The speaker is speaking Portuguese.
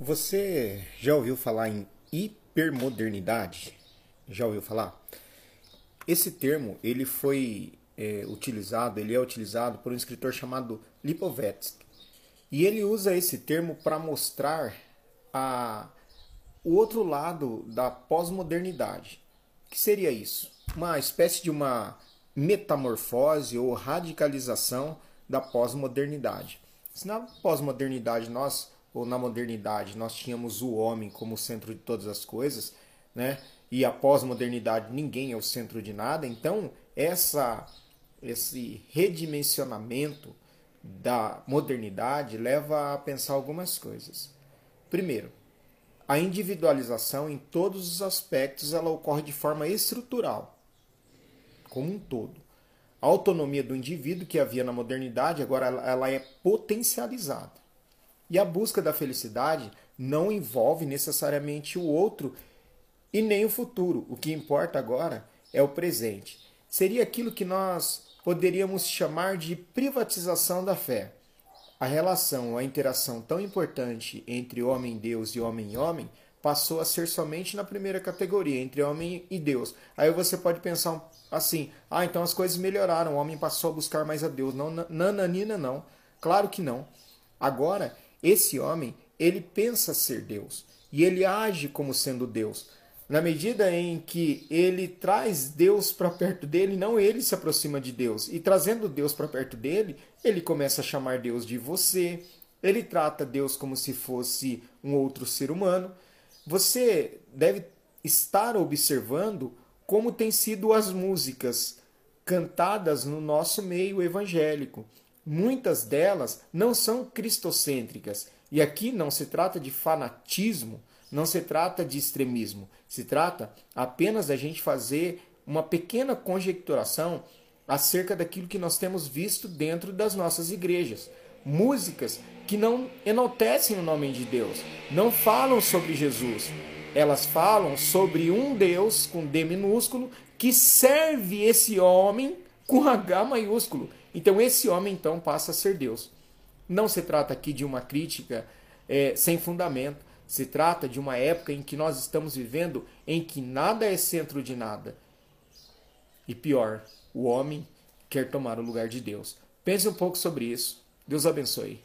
Você já ouviu falar em hipermodernidade? Já ouviu falar? Esse termo ele foi é, utilizado, ele é utilizado por um escritor chamado Lipovetsky. E ele usa esse termo para mostrar a, o outro lado da pós-modernidade. O que seria isso? Uma espécie de uma metamorfose ou radicalização da pós-modernidade. Se na pós-modernidade nós ou na modernidade nós tínhamos o homem como centro de todas as coisas, né? E a pós-modernidade ninguém é o centro de nada, então essa esse redimensionamento da modernidade leva a pensar algumas coisas. Primeiro, a individualização em todos os aspectos ela ocorre de forma estrutural, como um todo. A autonomia do indivíduo que havia na modernidade agora ela é potencializada. E a busca da felicidade não envolve necessariamente o outro e nem o futuro. O que importa agora é o presente. Seria aquilo que nós poderíamos chamar de privatização da fé. A relação, a interação tão importante entre homem e Deus e homem e homem passou a ser somente na primeira categoria, entre homem e Deus. Aí você pode pensar assim: ah, então as coisas melhoraram, o homem passou a buscar mais a Deus. Não, nananina, não. Claro que não. Agora, esse homem, ele pensa ser Deus e ele age como sendo Deus. Na medida em que ele traz Deus para perto dele, não ele se aproxima de Deus. E trazendo Deus para perto dele, ele começa a chamar Deus de você. Ele trata Deus como se fosse um outro ser humano. Você deve estar observando como têm sido as músicas cantadas no nosso meio evangélico. Muitas delas não são cristocêntricas. E aqui não se trata de fanatismo, não se trata de extremismo. Se trata apenas da gente fazer uma pequena conjecturação acerca daquilo que nós temos visto dentro das nossas igrejas. Músicas que não enaltecem o nome de Deus, não falam sobre Jesus. Elas falam sobre um Deus com D minúsculo que serve esse homem com H maiúsculo. Então esse homem então passa a ser Deus. Não se trata aqui de uma crítica é, sem fundamento. Se trata de uma época em que nós estamos vivendo em que nada é centro de nada. E pior, o homem quer tomar o lugar de Deus. Pense um pouco sobre isso. Deus abençoe.